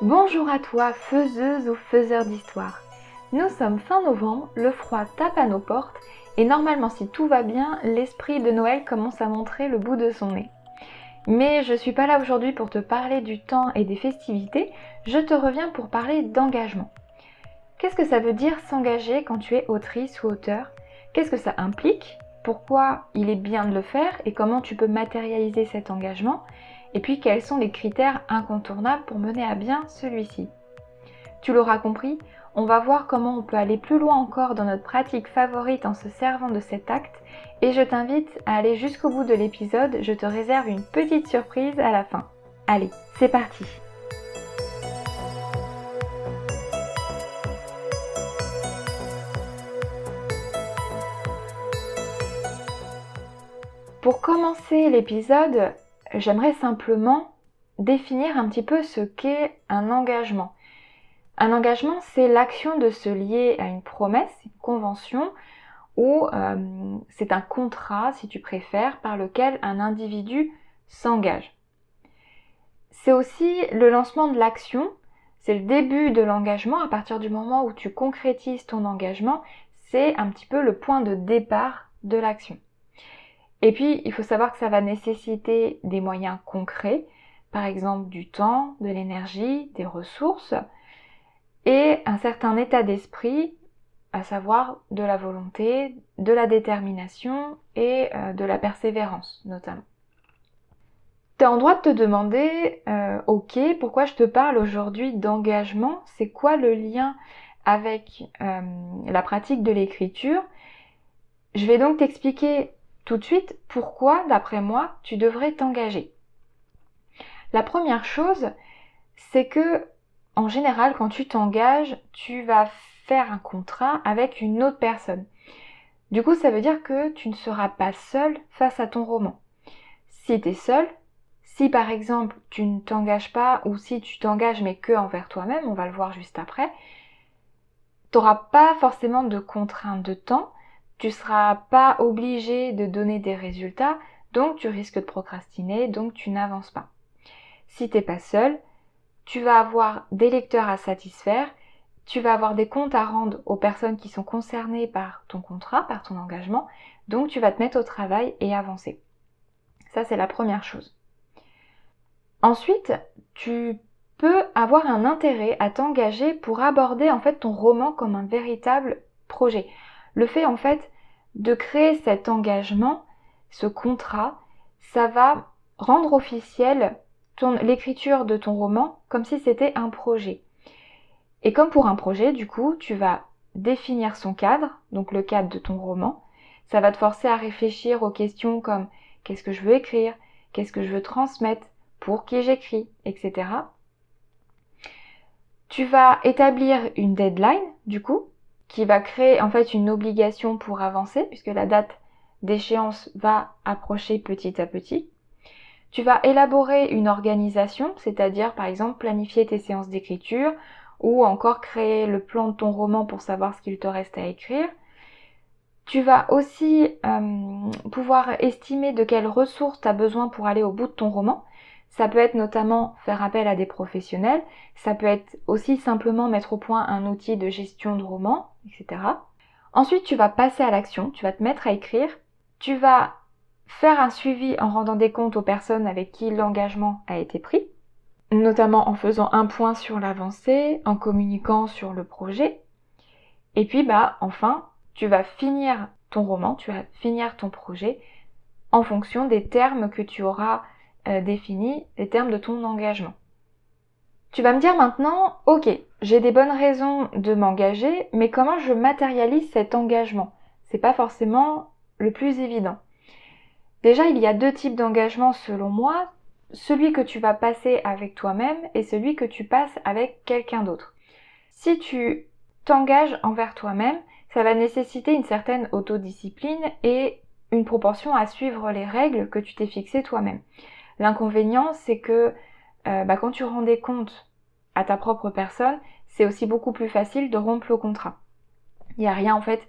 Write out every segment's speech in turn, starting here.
Bonjour à toi, faiseuse ou faiseur d'histoire. Nous sommes fin novembre, le froid tape à nos portes et normalement si tout va bien, l'esprit de Noël commence à montrer le bout de son nez. Mais je suis pas là aujourd'hui pour te parler du temps et des festivités, je te reviens pour parler d'engagement. Qu'est-ce que ça veut dire s'engager quand tu es autrice ou auteur? Qu'est-ce que ça implique? Pourquoi il est bien de le faire et comment tu peux matérialiser cet engagement? Et puis quels sont les critères incontournables pour mener à bien celui-ci? Tu l'auras compris, on va voir comment on peut aller plus loin encore dans notre pratique favorite en se servant de cet acte. Et je t'invite à aller jusqu'au bout de l'épisode, je te réserve une petite surprise à la fin. Allez, c'est parti! Pour commencer l'épisode, j'aimerais simplement définir un petit peu ce qu'est un engagement. Un engagement, c'est l'action de se lier à une promesse, une convention, ou euh, c'est un contrat, si tu préfères, par lequel un individu s'engage. C'est aussi le lancement de l'action, c'est le début de l'engagement, à partir du moment où tu concrétises ton engagement, c'est un petit peu le point de départ de l'action. Et puis, il faut savoir que ça va nécessiter des moyens concrets, par exemple du temps, de l'énergie, des ressources, et un certain état d'esprit, à savoir de la volonté, de la détermination et euh, de la persévérance notamment. Tu as en droit de te demander, euh, ok, pourquoi je te parle aujourd'hui d'engagement? C'est quoi le lien avec euh, la pratique de l'écriture? Je vais donc t'expliquer tout de suite pourquoi, d'après moi, tu devrais t'engager? La première chose, c'est que en général, quand tu t'engages, tu vas faire un contrat avec une autre personne. Du coup, ça veut dire que tu ne seras pas seul face à ton roman. Si tu es seul, si par exemple tu ne t'engages pas ou si tu t'engages mais que envers toi-même, on va le voir juste après, tu n'auras pas forcément de contraintes de temps, tu ne seras pas obligé de donner des résultats, donc tu risques de procrastiner, donc tu n'avances pas. Si t'es pas seul, tu vas avoir des lecteurs à satisfaire, tu vas avoir des comptes à rendre aux personnes qui sont concernées par ton contrat, par ton engagement, donc tu vas te mettre au travail et avancer. Ça, c'est la première chose. Ensuite, tu peux avoir un intérêt à t'engager pour aborder en fait ton roman comme un véritable projet. Le fait en fait de créer cet engagement, ce contrat, ça va rendre officiel l'écriture de ton roman comme si c'était un projet. Et comme pour un projet, du coup, tu vas définir son cadre, donc le cadre de ton roman. Ça va te forcer à réfléchir aux questions comme qu'est-ce que je veux écrire, qu'est-ce que je veux transmettre, pour qui j'écris, etc. Tu vas établir une deadline, du coup, qui va créer en fait une obligation pour avancer, puisque la date d'échéance va approcher petit à petit. Tu vas élaborer une organisation, c'est-à-dire par exemple planifier tes séances d'écriture ou encore créer le plan de ton roman pour savoir ce qu'il te reste à écrire. Tu vas aussi euh, pouvoir estimer de quelles ressources tu as besoin pour aller au bout de ton roman. Ça peut être notamment faire appel à des professionnels, ça peut être aussi simplement mettre au point un outil de gestion de roman, etc. Ensuite, tu vas passer à l'action, tu vas te mettre à écrire, tu vas faire un suivi en rendant des comptes aux personnes avec qui l'engagement a été pris, notamment en faisant un point sur l'avancée, en communiquant sur le projet. Et puis bah enfin, tu vas finir ton roman, tu vas finir ton projet en fonction des termes que tu auras euh, définis, les termes de ton engagement. Tu vas me dire maintenant, ok, j'ai des bonnes raisons de m'engager, mais comment je matérialise cet engagement? C'est pas forcément le plus évident. Déjà, il y a deux types d'engagement selon moi, celui que tu vas passer avec toi-même et celui que tu passes avec quelqu'un d'autre. Si tu t'engages envers toi-même, ça va nécessiter une certaine autodiscipline et une proportion à suivre les règles que tu t'es fixées toi-même. L'inconvénient, c'est que euh, bah, quand tu rends des comptes à ta propre personne, c'est aussi beaucoup plus facile de rompre le contrat. Il n'y a rien en fait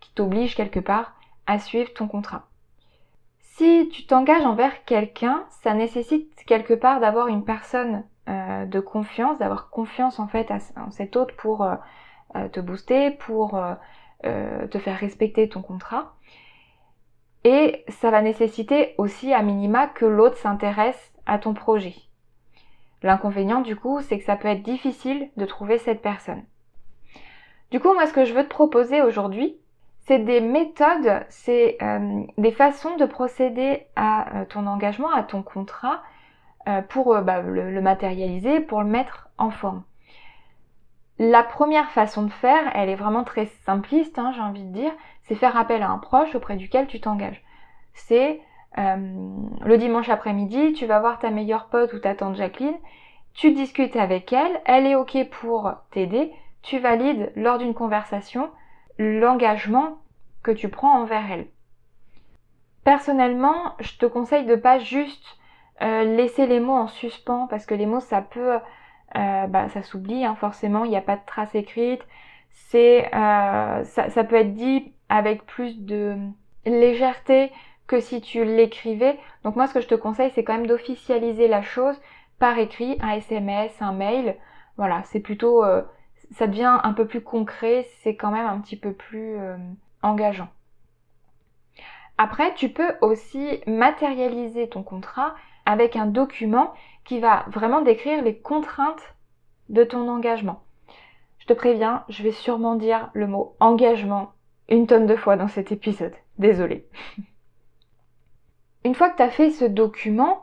qui t'oblige quelque part à suivre ton contrat. Si tu t'engages envers quelqu'un, ça nécessite quelque part d'avoir une personne euh, de confiance, d'avoir confiance en fait en cet autre pour euh, te booster, pour te faire respecter ton contrat. Et ça va nécessiter aussi à minima que l'autre s'intéresse à ton projet. L'inconvénient du coup, c'est que ça peut être difficile de trouver cette personne. Du coup, moi, ce que je veux te proposer aujourd'hui, c'est des méthodes, c'est euh, des façons de procéder à euh, ton engagement, à ton contrat, euh, pour bah, le, matérialiser, pour le mettre en forme. La première façon de faire, elle est vraiment très simpliste, hein, j'ai envie de dire, c'est faire appel à un proche auprès duquel tu t'engages. C'est le dimanche après-midi, tu vas voir ta meilleure pote ou ta tante Jacqueline, tu discutes avec elle, elle est ok pour t'aider, tu valides lors d'une conversation l'engagement que tu prends envers elle. Personnellement, je te conseille de pas juste euh, laisser les mots en suspens parce que les mots ça peut euh, bah, ça s'oublie hein, forcément, il n'y a pas de trace écrite. C'est euh, ça, peut être dit avec plus de légèreté que si tu l'écrivais. Donc moi ce que je te conseille c'est quand même d'officialiser la chose par écrit, un SMS, un mail. Voilà, c'est plutôt ça devient un peu plus concret, c'est quand même un petit peu plus euh, engageant. Après, tu peux aussi matérialiser ton contrat avec un document qui va vraiment décrire les contraintes de ton engagement. Je te préviens, je vais sûrement dire le mot engagement une tonne de fois dans cet épisode. Désolée. Une fois que tu as fait ce document,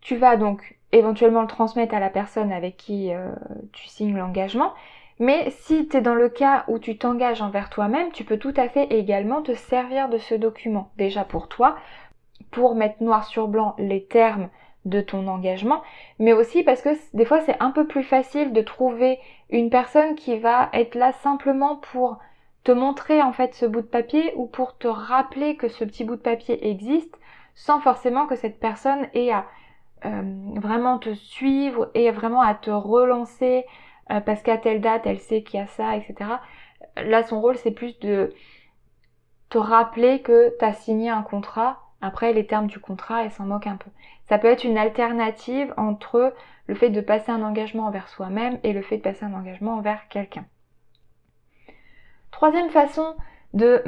tu vas donc éventuellement le transmettre à la personne avec qui euh, tu signes l'engagement. Mais si tu es dans le cas où tu t'engages envers toi-même, tu peux tout à fait également te servir de ce document, déjà pour toi, pour mettre noir sur blanc les termes de ton engagement, mais aussi parce que des fois c'est un peu plus facile de trouver une personne qui va être là simplement pour te montrer en fait ce bout de papier ou pour te rappeler que ce petit bout de papier existe sans forcément que cette personne ait à euh, vraiment te suivre et vraiment à te relancer euh, parce qu'à telle date elle sait qu'il y a ça, etc. Là son rôle c'est plus de te rappeler que tu as signé un contrat. Après les termes du contrat, elle s'en moque un peu. Ça peut être une alternative entre le fait de passer un engagement envers soi-même et le fait de passer un engagement envers quelqu'un. Troisième façon de,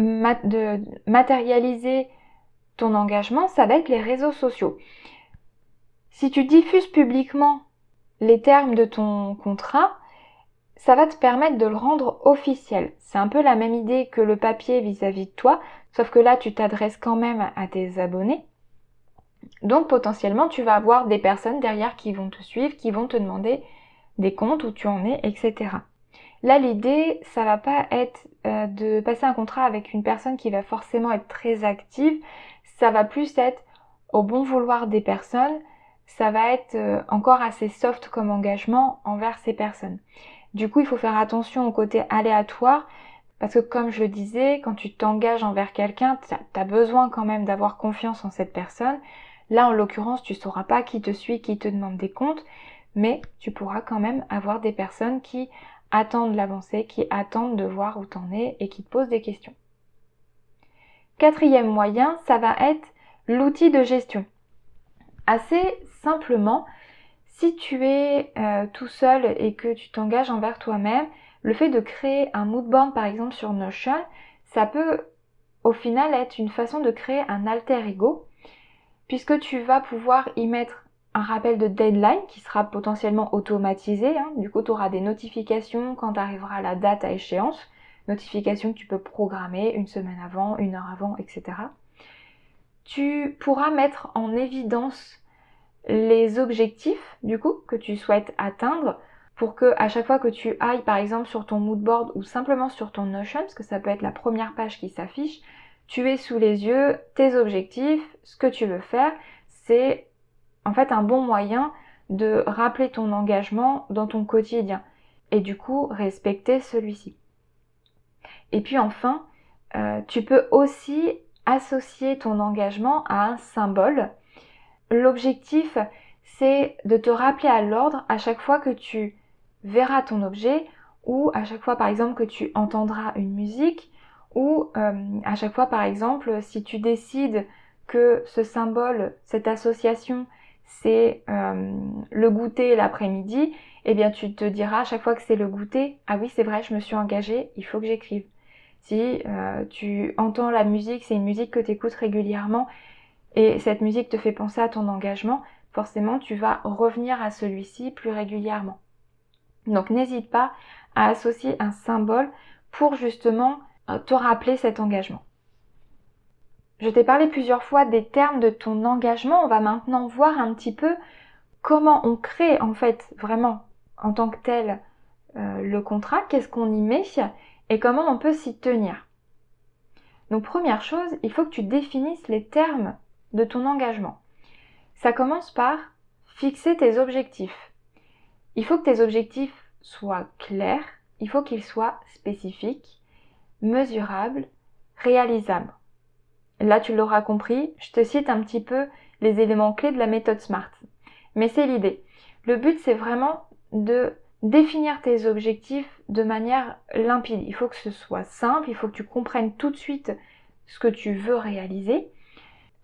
matérialiser ton engagement, ça va être les réseaux sociaux. Si tu diffuses publiquement les termes de ton contrat, ça va te permettre de le rendre officiel. C'est un peu la même idée que le papier vis-à-vis de toi, sauf que là tu t'adresses quand même à tes abonnés. Donc potentiellement tu vas avoir des personnes derrière qui vont te suivre, qui vont te demander des comptes où tu en es, etc. Là l'idée, ça va pas être euh, de passer un contrat avec une personne qui va forcément être très active, ça va plus être au bon vouloir des personnes, ça va être euh, encore assez soft comme engagement envers ces personnes. Du coup, il faut faire attention au côté aléatoire parce que comme je le disais, quand tu t'engages envers quelqu'un, tu as besoin quand même d'avoir confiance en cette personne. Là, en l'occurrence, tu sauras pas qui te suit, qui te demande des comptes, mais tu pourras quand même avoir des personnes qui attendent l'avancée, qui attendent de voir où t'en es et qui te posent des questions. Quatrième moyen, ça va être l'outil de gestion. Assez simplement, si tu es euh, tout seul et que tu t'engages envers toi-même, le fait de créer un moodboard par exemple sur Notion, ça peut au final être une façon de créer un alter ego, puisque tu vas pouvoir y mettre un rappel de deadline qui sera potentiellement automatisé. Hein. Du coup, tu auras des notifications quand arrivera la date à échéance, notifications que tu peux programmer une semaine avant, une heure avant, etc tu pourras mettre en évidence les objectifs du coup que tu souhaites atteindre pour que à chaque fois que tu ailles par exemple sur ton moodboard ou simplement sur ton Notion, parce que ça peut être la première page qui s'affiche, tu aies sous les yeux tes objectifs, ce que tu veux faire. C'est en fait un bon moyen de rappeler ton engagement dans ton quotidien et du coup respecter celui-ci. Et puis enfin, euh, tu peux aussi associer ton engagement à un symbole. L'objectif, c'est de te rappeler à l'ordre à chaque fois que tu verras ton objet ou à chaque fois par exemple que tu entendras une musique ou euh, à chaque fois par exemple si tu décides que ce symbole, cette association c'est euh, le goûter l'après-midi, eh bien tu te diras à chaque fois que c'est le goûter, ah oui c'est vrai, je me suis engagée, il faut que j'écrive. Si euh, tu entends la musique, c'est une musique que tu écoutes régulièrement et cette musique te fait penser à ton engagement, forcément tu vas revenir à celui-ci plus régulièrement. Donc n'hésite pas à associer un symbole pour justement euh, te rappeler cet engagement. Je t'ai parlé plusieurs fois des termes de ton engagement. On va maintenant voir un petit peu comment on crée en fait vraiment en tant que tel euh, le contrat, qu'est-ce qu'on y met et comment on peut s'y tenir. Donc première chose, il faut que tu définisses les termes de ton engagement. Ça commence par fixer tes objectifs. Il faut que tes objectifs soient clairs, il faut qu'ils soient spécifiques, mesurables, réalisables. Là, tu l'auras compris, je te cite un petit peu les éléments clés de la méthode SMART. Mais c'est l'idée. Le but, c'est vraiment de définir tes objectifs de manière limpide. Il faut que ce soit simple, il faut que tu comprennes tout de suite ce que tu veux réaliser.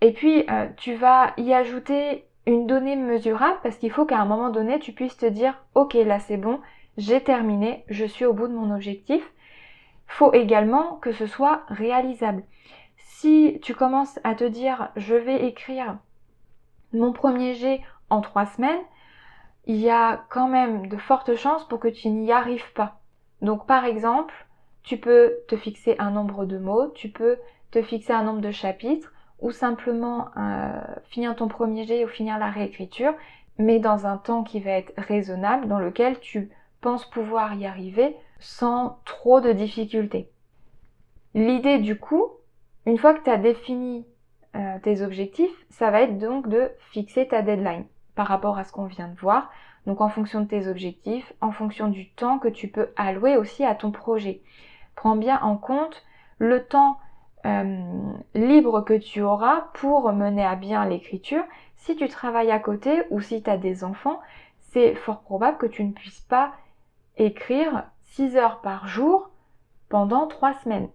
Et puis, euh, tu vas y ajouter une donnée mesurable parce qu'il faut qu'à un moment donné, tu puisses te dire, ok, là c'est bon, j'ai terminé, je suis au bout de mon objectif. Faut également que ce soit réalisable. Si tu commences à te dire je vais écrire mon premier jet en trois semaines, il y a quand même de fortes chances pour que tu n'y arrives pas. Donc par exemple, tu peux te fixer un nombre de mots, tu peux te fixer un nombre de chapitres ou simplement euh, finir ton premier jet ou finir la réécriture, mais dans un temps qui va être raisonnable, dans lequel tu penses pouvoir y arriver sans trop de difficultés. L'idée du coup, une fois que tu as défini euh, tes objectifs, ça va être donc de fixer ta deadline par rapport à ce qu'on vient de voir. Donc en fonction de tes objectifs, en fonction du temps que tu peux allouer aussi à ton projet. Prends bien en compte le temps euh, libre que tu auras pour mener à bien l'écriture. Si tu travailles à côté ou si tu as des enfants, c'est fort probable que tu ne puisses pas écrire 6 heures par jour pendant 3 semaines.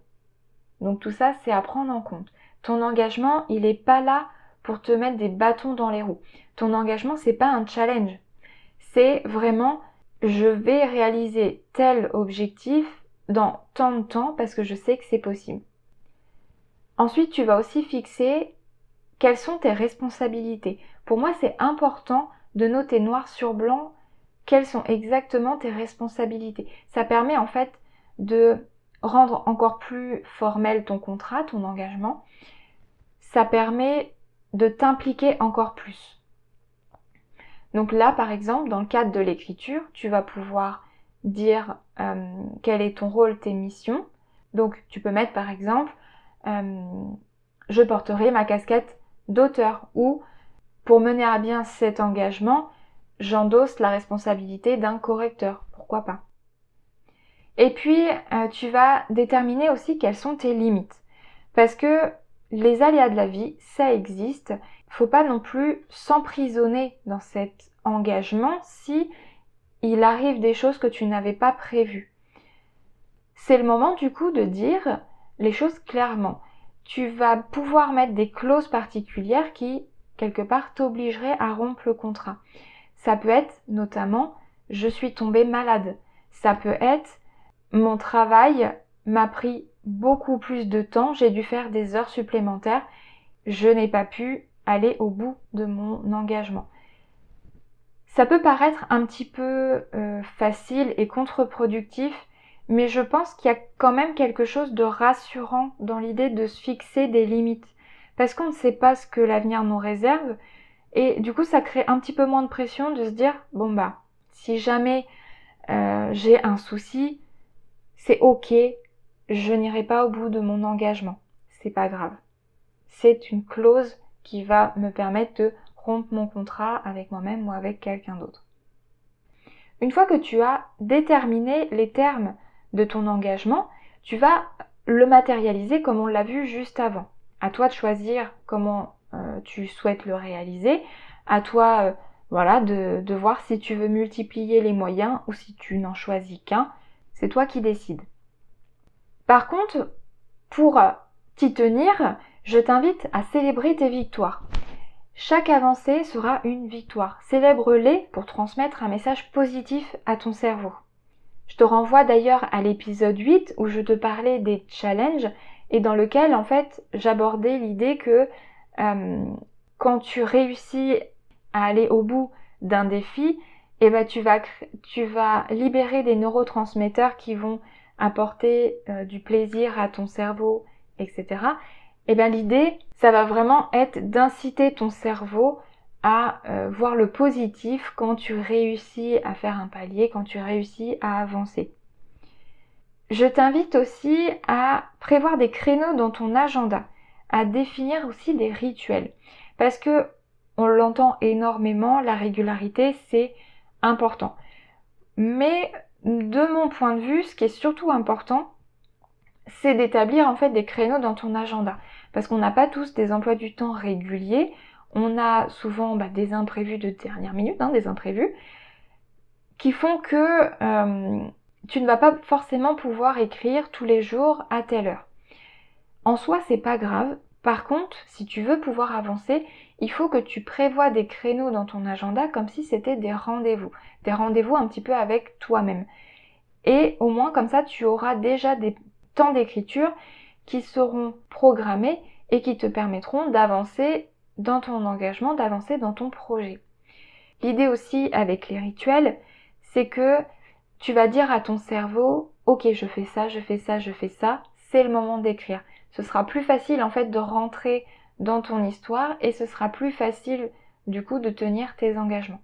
Donc tout ça, c'est à prendre en compte. Ton engagement, il n'est pas là pour te mettre des bâtons dans les roues. Ton engagement, c'est pas un challenge. C'est vraiment je vais réaliser tel objectif dans tant de temps parce que je sais que c'est possible. Ensuite, tu vas aussi fixer quelles sont tes responsabilités. Pour moi, c'est important de noter noir sur blanc quelles sont exactement tes responsabilités. Ça permet en fait de rendre encore plus formel ton contrat, ton engagement, ça permet de t'impliquer encore plus. Donc là, par exemple, dans le cadre de l'écriture, tu vas pouvoir dire euh, quel est ton rôle, tes missions. Donc tu peux mettre par exemple, euh, je porterai ma casquette d'auteur ou pour mener à bien cet engagement, j'endosse la responsabilité d'un correcteur. Pourquoi pas? Et puis, euh, tu vas déterminer aussi quelles sont tes limites. Parce que les aléas de la vie, ça existe. Faut pas non plus s'emprisonner dans cet engagement si il arrive des choses que tu n'avais pas prévues. C'est le moment du coup de dire les choses clairement. Tu vas pouvoir mettre des clauses particulières qui, quelque part, t'obligeraient à rompre le contrat. Ça peut être notamment je suis tombée malade. Ça peut être mon travail m'a pris beaucoup plus de temps, j'ai dû faire des heures supplémentaires, je n'ai pas pu aller au bout de mon engagement. Ça peut paraître un petit peu euh, facile et contre-productif, mais je pense qu'il y a quand même quelque chose de rassurant dans l'idée de se fixer des limites, parce qu'on ne sait pas ce que l'avenir nous réserve, et du coup ça crée un petit peu moins de pression de se dire, bon bah, si jamais euh, j'ai un souci, c'est ok, je n'irai pas au bout de mon engagement. C'est pas grave. C'est une clause qui va me permettre de rompre mon contrat avec moi-même ou avec quelqu'un d'autre. Une fois que tu as déterminé les termes de ton engagement, tu vas le matérialiser comme on l'a vu juste avant. À toi de choisir comment euh, tu souhaites le réaliser. À toi, euh, voilà, de, de voir si tu veux multiplier les moyens ou si tu n'en choisis qu'un. C'est toi qui décides. Par contre, pour t'y tenir, je t'invite à célébrer tes victoires. Chaque avancée sera une victoire. Célèbre-les pour transmettre un message positif à ton cerveau. Je te renvoie d'ailleurs à l'épisode 8 où je te parlais des challenges et dans lequel en fait j'abordais l'idée que euh, quand tu réussis à aller au bout d'un défi, eh ben, tu, vas, tu vas libérer des neurotransmetteurs qui vont apporter euh, du plaisir à ton cerveau, etc. Eh bien l'idée, ça va vraiment être d'inciter ton cerveau à euh, voir le positif quand tu réussis à faire un palier, quand tu réussis à avancer. Je t'invite aussi à prévoir des créneaux dans ton agenda, à définir aussi des rituels. Parce que on l'entend énormément, la régularité, c'est important. Mais de mon point de vue, ce qui est surtout important, c'est d'établir en fait des créneaux dans ton agenda. Parce qu'on n'a pas tous des emplois du temps réguliers, on a souvent bah, des imprévus de dernière minute, hein, des imprévus, qui font que euh, tu ne vas pas forcément pouvoir écrire tous les jours à telle heure. En soi, c'est pas grave. Par contre, si tu veux pouvoir avancer, il faut que tu prévois des créneaux dans ton agenda comme si c'était des rendez-vous, des rendez-vous un petit peu avec toi-même. Et au moins comme ça, tu auras déjà des temps d'écriture qui seront programmés et qui te permettront d'avancer dans ton engagement, d'avancer dans ton projet. L'idée aussi avec les rituels, c'est que tu vas dire à ton cerveau, ok, je fais ça, je fais ça, je fais ça, c'est le moment d'écrire. Ce sera plus facile en fait de rentrer dans ton histoire et ce sera plus facile du coup de tenir tes engagements.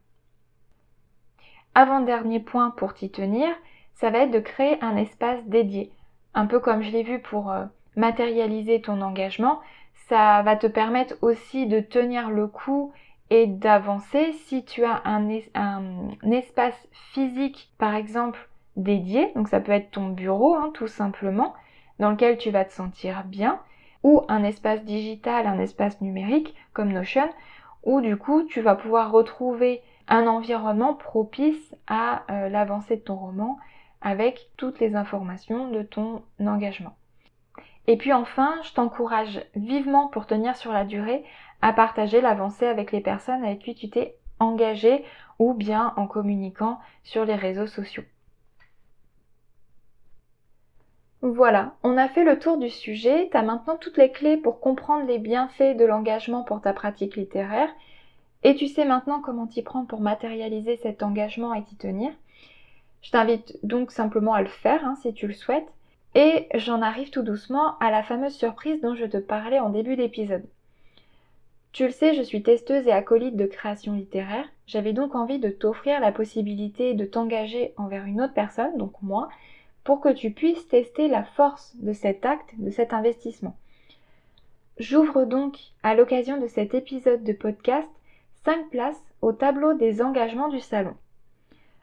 Avant-dernier point pour t'y tenir, ça va être de créer un espace dédié. Un peu comme je l'ai vu pour euh, matérialiser ton engagement, ça va te permettre aussi de tenir le coup et d'avancer si tu as un, espace physique par exemple dédié, donc ça peut être ton bureau hein, tout simplement, dans lequel tu vas te sentir bien, ou un espace digital, un espace numérique comme Notion, où du coup tu vas pouvoir retrouver un environnement propice à euh, l'avancée de ton roman avec toutes les informations de ton engagement. Et puis enfin, je t'encourage vivement pour tenir sur la durée à partager l'avancée avec les personnes avec qui tu t'es engagé ou bien en communiquant sur les réseaux sociaux. Voilà, on a fait le tour du sujet, tu as maintenant toutes les clés pour comprendre les bienfaits de l'engagement pour ta pratique littéraire et tu sais maintenant comment t'y prendre pour matérialiser cet engagement et t'y tenir. Je t'invite donc simplement à le faire hein, si tu le souhaites. Et j'en arrive tout doucement à la fameuse surprise dont je te parlais en début d'épisode. Tu le sais, je suis testeuse et acolyte de création littéraire. J'avais donc envie de t'offrir la possibilité de t'engager envers une autre personne, donc moi, pour que tu puisses tester la force de cet acte, de cet investissement. J'ouvre donc, à l'occasion de cet épisode de podcast, 5 places au tableau des engagements du salon.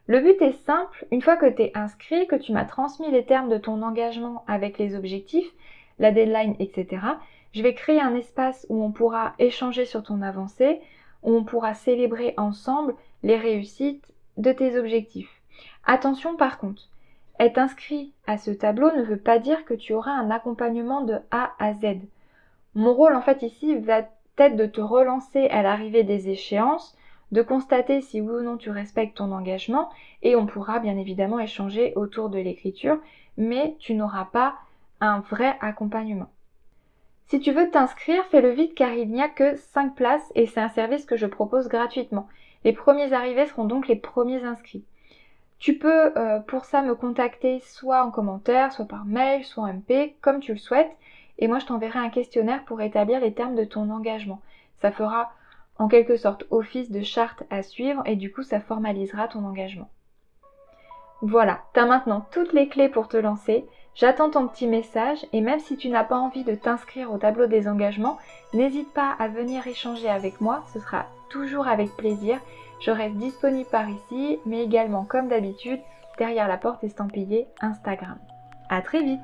Le but est simple, une fois que tu es inscrit, que tu m'as transmis les termes de ton engagement avec les objectifs, la deadline, etc., je vais créer un espace où on pourra échanger sur ton avancée, où on pourra célébrer ensemble les réussites de tes objectifs. Attention par contre, être inscrit à ce tableau ne veut pas dire que tu auras un accompagnement de A à Z. Mon rôle en fait ici va être de te relancer à l'arrivée des échéances, de constater si oui ou non tu respectes ton engagement et on pourra bien évidemment échanger autour de l'écriture, mais tu n'auras pas un vrai accompagnement. Si tu veux t'inscrire, fais-le vite car il n'y a que 5 places et c'est un service que je propose gratuitement. Les premiers arrivés seront donc les premiers inscrits. Tu peux euh, pour ça me contacter soit en commentaire, soit par mail, soit en MP, comme tu le souhaites. Et moi, je t'enverrai un questionnaire pour établir les termes de ton engagement. Ça fera en quelque sorte office de charte à suivre et du coup, ça formalisera ton engagement. Voilà, tu as maintenant toutes les clés pour te lancer. J'attends ton petit message et même si tu n'as pas envie de t'inscrire au tableau des engagements, n'hésite pas à venir échanger avec moi, ce sera toujours avec plaisir je reste disponible par ici, mais également comme d'habitude derrière la porte estampillée Instagram. A très vite